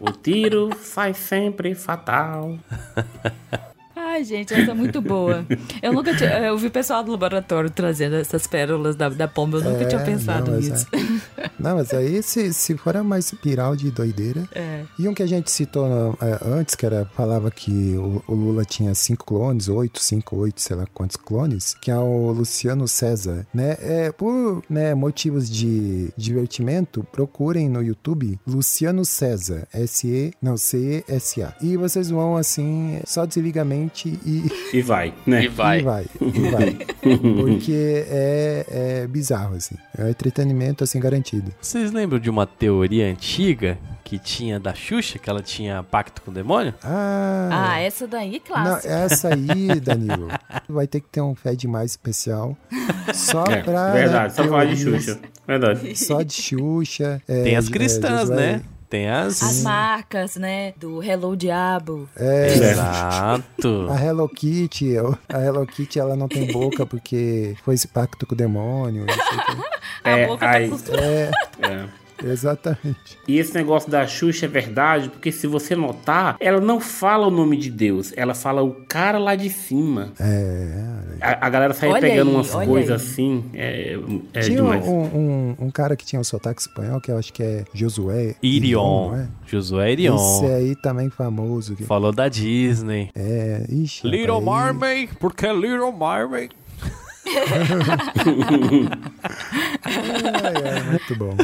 O tiro faz sempre fatal. Ai, gente, essa é muito boa. Eu nunca tinha. Eu vi o pessoal do laboratório trazendo essas pérolas da, da pomba. Eu nunca É, tinha pensado não, nisso. é- Não, mas aí se, se for mais piral de doideira. É. E um que a gente citou é, antes, que era, falava que o, o Lula tinha cinco clones, oito, cinco, oito, sei lá quantos clones, que é o Luciano César, né? É, por né, motivos de divertimento, procurem no YouTube Luciano César, S-E, não, C-E-S-A. E vocês vão, assim, só desliga a mente e, E vai, né? E vai. e vai, e vai. Porque é, é bizarro, assim. É entretenimento, assim, garantido. Vocês lembram de uma teoria antiga que tinha da Xuxa, que ela tinha pacto com o demônio? Ah, Ah, essa daí é Não, clássica. essa aí, Danilo, vai ter que ter um Fed mais especial. Só É, pra. verdade, só falar de Xuxa. Verdade. Só de Xuxa. é, Tem as é, cristãs, Josué- né? Tem as. As marcas, né? Do Hello Diabo. É, Exato. a Hello Kitty, a Hello Kitty ela não tem boca porque foi esse pacto com o demônio. A É, boca aí- tá costurada. É, É. exatamente. E esse negócio da Xuxa é verdade, porque se você notar, ela não fala o nome de Deus, ela fala o cara lá de cima. É. A, a galera sai Olha pegando aí, umas coisas assim, é, é Tinha demais. um, um, um cara que tinha um sotaque espanhol, que eu acho que é Josué. Irion. não é? Josué Esse Irion. aí também famoso. que- Falou da Disney. É, ixi. Little Mermaid, porque Little Mermaid. Ai, ai, muito bom.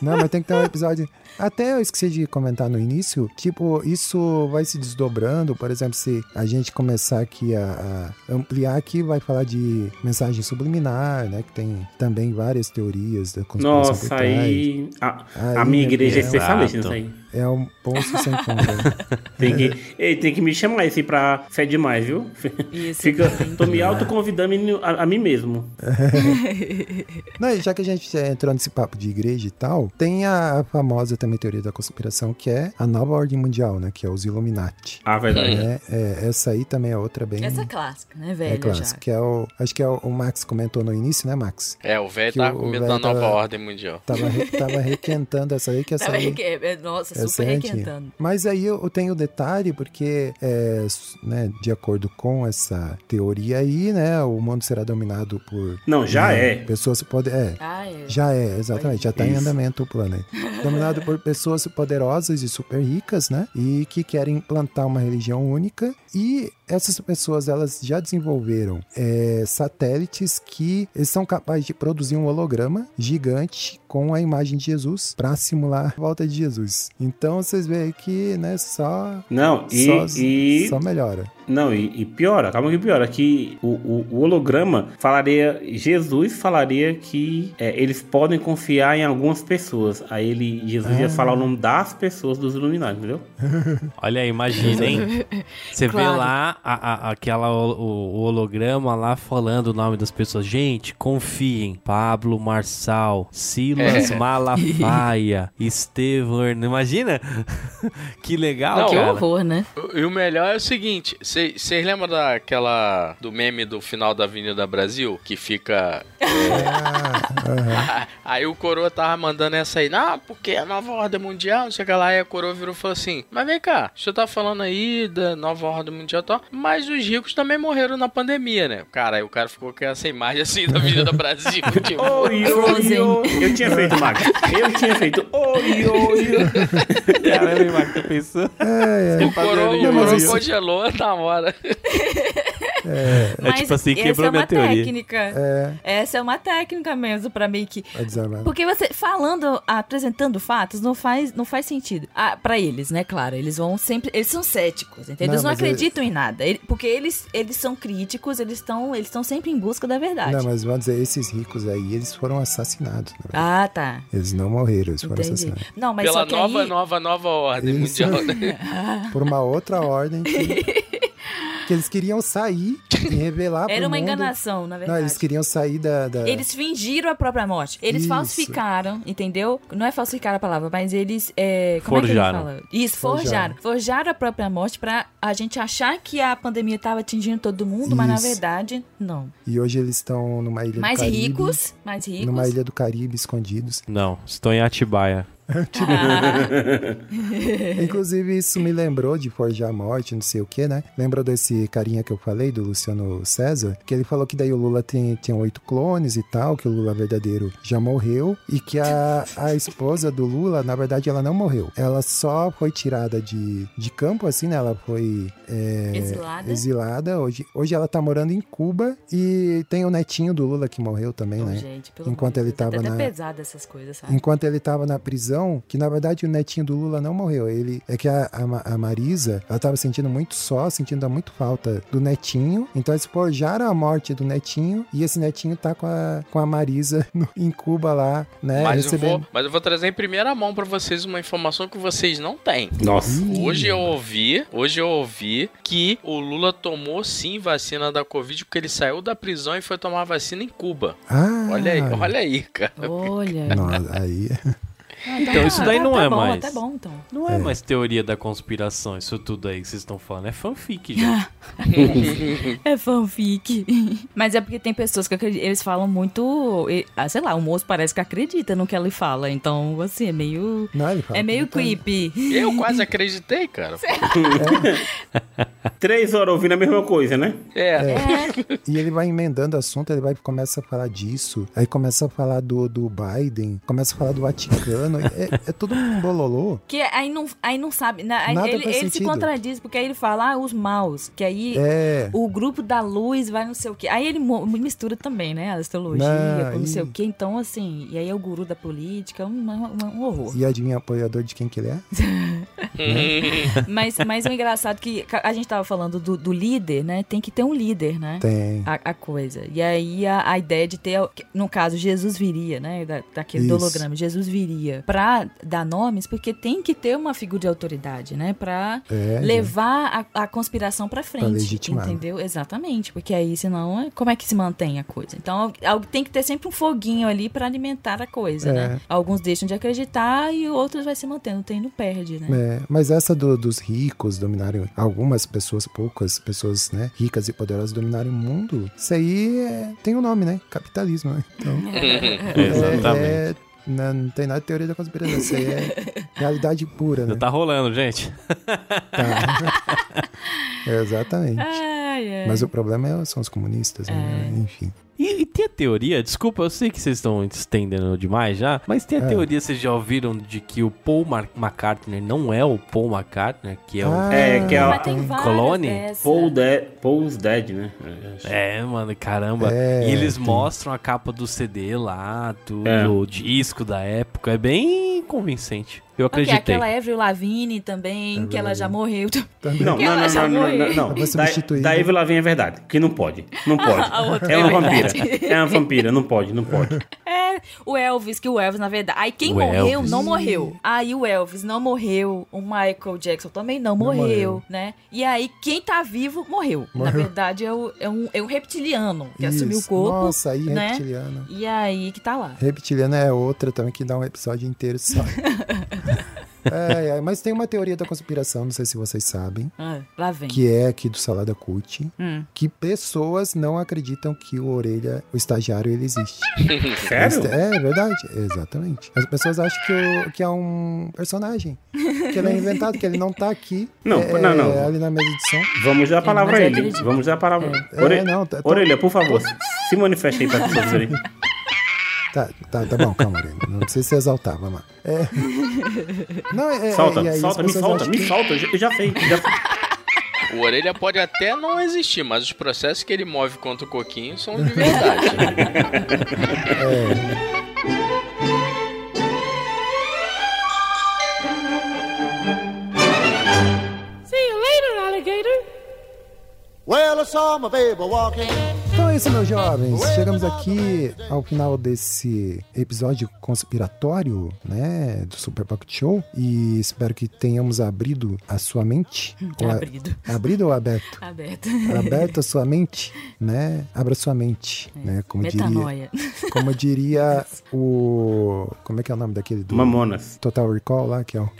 Não, mas tem que ter um episódio. Até eu esqueci de comentar no início, tipo, isso vai se desdobrando. Por exemplo, se a gente começar aqui a, a ampliar aqui, vai falar de mensagem subliminar, né? Que tem também várias teorias da conspiração Nossa, aí. A, Aí a minha é igreja é bem- especialista nisso aí. É um poço sem fundo. Tem que, ei, tem que me chamar esse pra fé demais, viu? Isso, Fica, tô me autoconvidando a, a mim mesmo. Não, já que a gente entrou nesse papo de igreja e tal, tem a famosa também teoria da conspiração, que é a nova ordem mundial, né? Que é os Illuminati. Ah, verdade. É, é, essa aí também é outra bem. Essa é clássica, né, velho? é clássica. Que é o, acho que é o, o Max comentou no início, né, Max? É, o velho Que tá com medo da nova tava- ordem mundial. Tava, re- tava requentando essa aí, que essa Tava aí. reque- é, Nossa, essa super é antiga. requentando. Mas aí eu tenho o detalhe, porque, é, né, de acordo com essa teoria aí, né, o mundo será dominado por. Não, já né, é. Pessoas poder. É, Ah, é. Já é, exatamente. Já está em Isso. andamento o plano aí. Dominado por pessoas poderosas e super ricas, né? E que querem implantar uma religião única. E essas pessoas, elas já desenvolveram é, satélites que são capazes de produzir um holograma gigante com a imagem de Jesus para simular a volta de Jesus. Então vocês veem que, né, só, Não, e. só, e só melhora. Não, e, e piora, calma que piora. Que o, o, o holograma falaria. Jesus falaria que é, eles podem confiar em algumas pessoas. Aí ele, Jesus ia falar o nome das pessoas dos Illuminati, entendeu? Olha aí, imagina, hein? Você Claro. vê lá a, a- aquela, o, o holograma lá falando o nome das pessoas. Gente, confiem. Pablo Marçal, Silas É. Malafaia, Estevão Hernandes. Imagina? que legal, Não, Que cara. horror, né? E o melhor é o seguinte, vocês lembram daquela do meme do final da Avenida Brasil que fica Aham. Aí o Coroa tava mandando essa aí, não, porque a nova ordem mundial, não sei o que lá, e a Coroa virou e falou assim: Mas vem cá, você tá falando aí da nova ordem mundial e tal, mas os ricos também morreram na pandemia, né? Cara, aí o cara ficou com essa imagem assim da Avenida Brasil. tipo, Oi, oi, oi. Eu tinha feito, Max. Eu tinha feito. Oi, oi, oi. Caramba, Marco, tá pensando? É, é. o Coroa, o Coroa congelou na hora. É tipo assim, essa quebrou é uma minha teoria. técnica. É, Essa é uma técnica mesmo pra meio que vai desarmar. Porque você falando, apresentando fatos, não faz, não faz sentido. Ah, para eles, né, claro, eles vão sempre, eles são céticos, entendeu? Não, eles não mas acreditam em nada, porque eles, eles são críticos, eles estão, eles estão sempre em busca da verdade. Não, mas vamos dizer, esses ricos aí, eles foram assassinados. na verdade. Ah, tá. Eles não morreram, eles foram Entendi. assassinados. Não, mas Pela só que nova, aí, nova, nova ordem Isso. mundial. né? Por uma outra ordem que, que eles queriam sair e revelar pro era uma mundo. enganação, na Não, verdade. eles queriam sair da... da- Eles fingiram a própria morte. Eles Isso. falsificaram, entendeu? Não é falsificar a palavra, mas eles. É, como Forjaram. É que ele fala? Isso, Forjaram. forjaram. Forjaram a própria morte pra a gente achar que a pandemia tava atingindo todo mundo, mas na Isso. verdade, não. E hoje eles estão numa ilha Mais do Caribe. ricos, mais ricos. Numa ilha do Caribe, escondidos. Não, estou em Atibaia. Inclusive, isso me lembrou de Forjar a Morte, não sei o que, né? Lembrou desse carinha que eu falei, do Luciano César? Que ele falou que daí o Lula tem, tinha oito clones e tal, que o Lula verdadeiro já morreu. E que a, a esposa do Lula, na verdade, ela não morreu. Ela só foi tirada de, de campo, assim, né? Ela foi é, Exilada. exilada. Hoje, hoje ela tá morando em Cuba e tem o netinho do Lula que morreu também, Ô, né? gente, pelo Enquanto ele Deus, é tava na- pesado essas coisas, sabe? Enquanto ele tava na prisão, que na verdade o netinho do Lula não morreu. Ele é que a, a a Marisa, ela tava sentindo muito só, sentindo muito falta do netinho. Então eles forjaram a morte do netinho e esse netinho tá com a, com a Marisa no- em Cuba lá, né? Mas eu, recebendo. vou, mas eu vou trazer em primeira mão pra vocês uma informação que vocês não têm. Nossa. Hoje eu ouvi, hoje eu ouvi que o Lula tomou sim vacina da Covid porque ele saiu da prisão e foi tomar vacina em Cuba. Ah, Olha aí, olha aí, cara. Olha. Nossa, aí. Ah, Então, isso daí tá- não tá é bom, mais. Tá bom, então. Não é, É. mais teoria da conspiração, isso tudo aí que vocês estão falando. É fanfic, gente. É fanfic. Mas é porque tem pessoas que acreditam, eles falam muito. ah, sei lá, o moço parece que acredita no que ele fala. Então, assim, é meio. Não, ele fala É meio tá- creepy. Eu quase acreditei, cara. Três horas ouvindo a mesma coisa, né? É. E ele vai emendando assunto, ele vai começa a falar disso, aí começa a falar do, do Biden, começa a falar do Vaticano. É, é tudo um bololô. Que aí não, aí não sabe. né? Aí Nada ele faz ele se sentido. contradiz, porque aí ele fala, ah, os maus. Que aí É. o grupo da luz vai não sei o quê. Aí ele mistura também, né? A astrologia Não, com não sei e- o quê. Então, assim, e aí é o guru da política, um, um- um horror. E adivinha apoiador de quem que ele é? Mas, mas o engraçado é que a gente tava falando do, do líder, né? Tem que ter um líder, né? Tem. A, a coisa. E aí a, a ideia de ter, no caso, Jesus viria, né? Da, daquele Isso. holograma, Jesus viria pra dar nomes, porque tem que ter uma figura de autoridade, né? Pra É, levar a, a conspiração pra frente. legitimar. entendeu? Exatamente. Porque aí, senão, é- como é que se mantém a coisa? Então, tem que ter sempre um foguinho ali pra alimentar a coisa, É. né? Alguns deixam de acreditar e outros vai se mantendo. Tem não perde, né? É, mas essa do- dos ricos dominarem algumas pessoas, poucas pessoas, né, ricas e poderosas dominarem o mundo, isso aí é- tem um nome, né? Capitalismo, né? Então, Exatamente. É- é- não, não tem nada de teoria da conspiração, isso aí é realidade pura, né? Tá rolando, gente. Tá. Exatamente. Ai, ai. Mas o problema é- são os comunistas, né? Enfim. E, e tem a teoria, desculpa, eu sei que vocês estão estendendo demais já, mas tem a É. teoria, vocês já ouviram, de que o Paul Mar- McCartney não é o Paul McCartney, que é o... Ah, É, que é várias Clone? Paul Dead, Paul's Dead, né? É, mano, caramba. É, e eles tem. mostram a capa do CD lá, tudo, É. o disco da época, é bem convincente. Eu acreditei. aquela Avril Lavigne também, que ela já morreu. Também. Não, não, ela não, já não, não, morreu. não, não. Vai Da, substituir, da? Eve Lavin é verdade, que não pode. Não pode. A outra é é uma verdade. vampira. É uma vampira, não pode, não pode. É, o Elvis, que o Elvis, na verdade. Aí quem O morreu, Elvis. não morreu. Aí o Elvis não morreu. O Michael Jackson também não, morreu, morreu. né? E aí quem tá vivo morreu. Na Morreu. verdade é, o, é, um, é um reptiliano que assumiu o Isso. corpo. Nossa, aí né? reptiliano. E aí que tá lá. Reptiliano é outra também que dá um episódio inteiro só. É, é, mas tem uma teoria da conspiração, não sei se vocês sabem, Ah, lá vem. que é aqui do Salada Cult, Hum. que pessoas não acreditam que o Orelha, o estagiário, ele existe. Sério? É verdade, exatamente. As pessoas acham que, o- que é um personagem, que ele é inventado, que ele não tá aqui. Não, é, não, não. é ali na mesa de som. Vamos dar a palavra mas a ele. Vamos dar a palavra. É, Ore- não, tá- tá- Orelha, por favor, se manifeste aí pra pessoas aí. Tá, tá, tá bom, calma. Não precisa se exaltar, vamos lá. É... Não, é, é- Solta, aí as solta, me acham me que- solta. Eu já- sei. Já. O orelha pode até não existir, mas os processos que ele move contra o coquinho são de verdade. Well, I saw my baby walking. É isso, meus jovens. Chegamos aqui ao final desse episódio conspiratório, né, do Super Pocket Show. E espero que tenhamos abrido a sua mente. Ou a- Abrido. Abrido ou aberto? Aberto. Aberto a sua mente, né? Abra sua mente, né? Como diria, como diria o... Como é que é o nome daquele? Do Mamonas. Total Recall lá, que é o...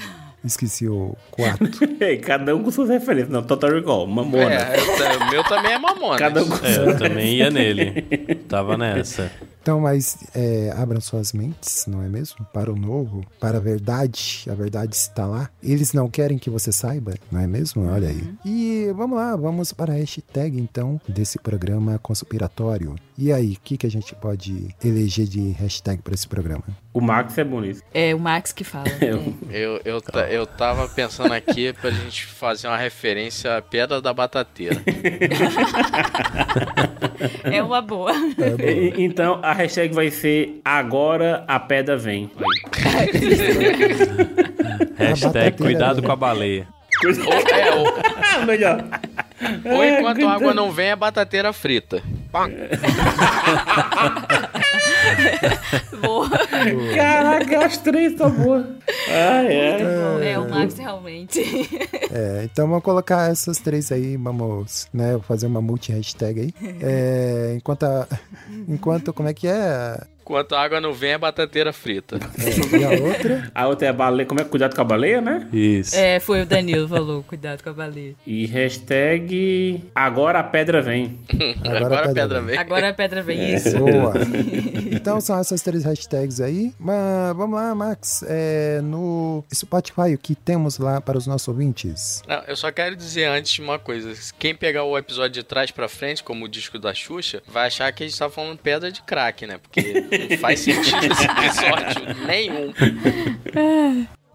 Esqueci o 4. Ei, Cada um com suas referências. Não, Total Recall, Mamonas. É, o meu também é mamona. Cada um com É, eu também ia nele. Tava nessa. Então, mas é, abram suas mentes, não é mesmo? Para o novo, para a verdade. A verdade está lá. Eles não querem que você saiba, não é mesmo? Olha aí. E vamos lá, vamos para a hashtag então desse programa conspiratório. E aí, o que, que a gente pode eleger de hashtag para esse programa? O Max é bonito. É o Max que fala. Eu, eu, ta- eu tava pensando aqui pra gente fazer uma referência à Pedra da Batateira. É, é uma boa. E- Então a hashtag vai ser Agora a pedra vem. Hashtag cuidado né? com a baleia. ou, é, ou, melhor. ou enquanto a água não vem, a batateira frita. boa. Caraca, as três estão boas. Ah, é. É o Max realmente. É, então vamos colocar essas três aí, vamos né, fazer uma multi-hashtag aí. É, enquanto, a- enquanto, como é que é? Enquanto a água não vem, é batateira frita. É, e a outra? A outra é a baleia. Como é? Cuidado com a baleia, né? Isso. É, foi o Danilo falou, cuidado com a baleia. E hashtag agora a pedra vem. Agora, a pedra vem. Agora a pedra vem isso. Boa. Então são essas três hashtags aí. Mas vamos lá, Max. É, no Spotify, o que temos lá para os nossos ouvintes? Não, eu só quero dizer antes uma coisa. Quem pegar o episódio de trás pra frente, como o disco da Xuxa, vai achar que a gente tá falando pedra de crack, né? Porque não faz sentido esse episódio nenhum.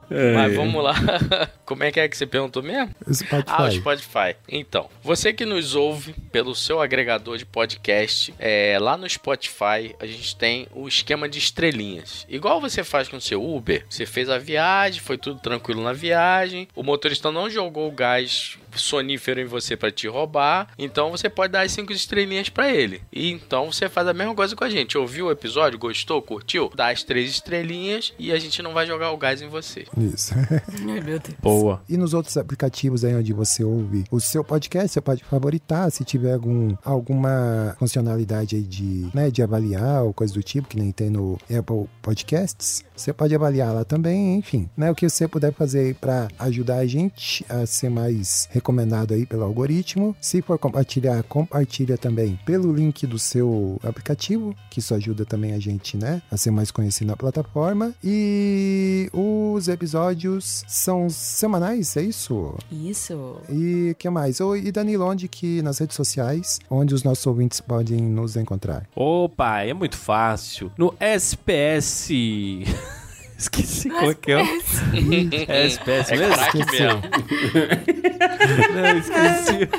Mas vamos lá. Como é que é que você perguntou mesmo? Spotify. Ah, o Spotify. Então, você que nos ouve pelo seu agregador de podcast, é, lá no Spotify a gente tem o esquema de estrelinhas. Igual você faz com o seu Uber. Você fez a viagem, foi tudo tranquilo na viagem, o motorista não jogou o gás sonífero em você para te roubar, então você pode dar as cinco estrelinhas para ele. E então você faz a mesma coisa com a gente. Ouviu o episódio, gostou, curtiu? Dá as três estrelinhas e a gente não vai jogar o gás em você. Isso. Ai, meu Deus. Boa. E nos outros aplicativos aí onde você ouve o seu podcast, você pode favoritar se tiver algum, alguma funcionalidade aí de, né, de avaliar ou coisa do tipo, que nem tem no Apple Podcasts. Você pode avaliar lá também, enfim, né, o que você puder fazer para ajudar a gente a ser mais recomendado aí pelo algoritmo. Se for compartilhar, compartilha também pelo link do seu aplicativo, que isso ajuda também a gente, né, a ser mais conhecido na plataforma. E os episódios são semanais, é isso? Isso. E que mais? Ô, E Danilo, onde que nas redes sociais, onde os nossos ouvintes podem nos encontrar? Opa, é muito fácil. No SPS. Esqueci qual que é o. SPS É mesmo? Esqueci. mesmo. Não, esqueci.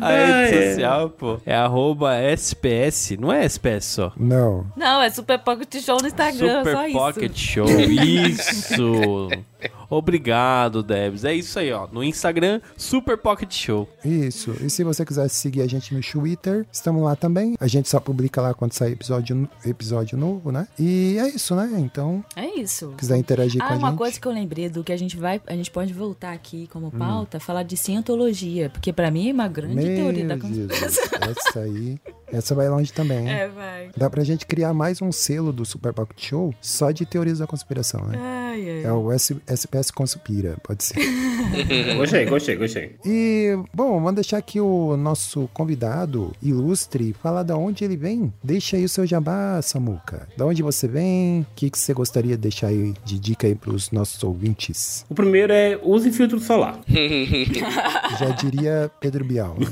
A rede social, pô. É arroba SPS. Não é SPS só. Não. Não, é Super Pocket Show no Instagram, só Super isso. Pocket Show. Isso. Obrigado, Debs. É isso aí, ó. No Instagram, Super Pocket Show. Isso. E se você quiser seguir a gente no Twitter, estamos lá também. A gente só publica lá quando sair episódio, episódio novo, né? E é isso, né? Então, É isso. quiser interagir Ah, com a uma gente. coisa que eu lembrei do que a gente vai, a gente pode voltar aqui como Hum. pauta, falar de cientologia, porque pra mim é uma grande teoria da Meu Jesus, conspiração. essa aí, essa vai longe também, hein? É, vai. Dá pra gente criar mais um selo do Super Pocket Show só de teorias da conspiração, né? Ai, ai. É o S- SPS Conspira, pode ser. Gostei, gostei, gostei. E, bom, vamos deixar aqui o nosso convidado ilustre falar da onde ele vem. Deixa aí o seu jabá, Samuca. Da onde você vem? O que, que você gostaria de deixar aí de dica aí pros nossos ouvintes? O primeiro é use filtro solar. Já diria Pedro Bial.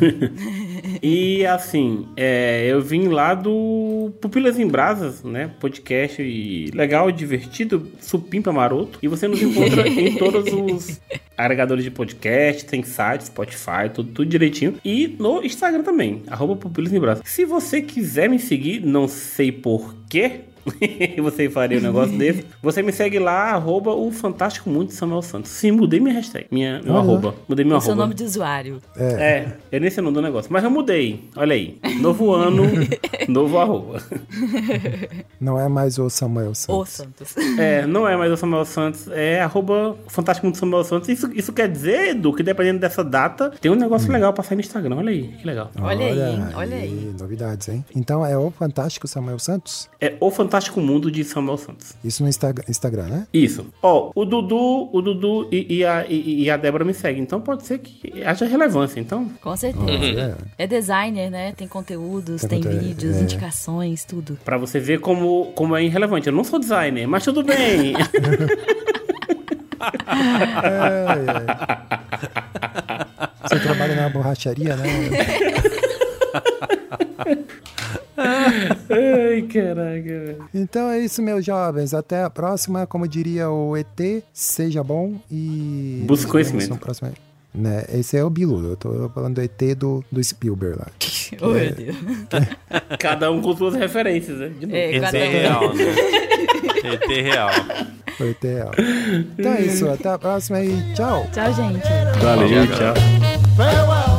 E assim, é, eu vim lá do Pupilas em Brasas, né? Podcast e legal, divertido, supimpa maroto. E você nos encontra em todos os agregadores de podcast, tem site, Spotify, tudo, tudo direitinho. E no Instagram também, arroba Pupilas em Brasas. Se você quiser me seguir, não sei porquê. você faria um negócio desse. Você me segue lá, arroba o Fantástico Mundo de Samuel Santos. Sim, mudei minha hashtag, minha, meu Olha. arroba. Mudei meu O seu arroba. nome de usuário. É, eu nem sei o nome do negócio. Mas eu mudei. Olha aí. Novo ano, novo arroba. Não é mais o Samuel Santos. Santos. É, não é mais o Samuel Santos, é arroba Fantástico Mundo Samuel Santos. Isso, isso quer dizer, Edu, que dependendo dessa data, tem um negócio legal pra sair no Instagram. Olha aí, que legal. Olha aí, hein? Olha aí. Novidades, hein? Então é o Fantástico Samuel Santos? É o Fantástico Mundo de Samuel Santos. Isso no Insta- Instagram, né? Isso. Ó, o Dudu, o Dudu e, e a, e, e a Débora me seguem. Então pode ser que haja relevância. Então, Com certeza. Olha. É designer, né? Tem conteúdos, Tem tem, conteúdo, vídeos, é. indicações, tudo. pra você ver como, como é irrelevante. Eu não sou designer, mas tudo bem. Ai, ai. Você trabalha na borracharia, né? Ai, caraca. Então é isso, meus jovens. Até a próxima. Como diria o ET, seja bom e. Busque conhecimento. próximo- Né? Esse é o Bilu. Eu tô falando do ET do, do Spielberg lá. Oh, meu Deus. Cada um com suas referências, né? De novo. É, ET cada um. real, né? ET real. ET real. Então é isso. Até a próxima e tchau. Tchau, gente. Valeu, tchau.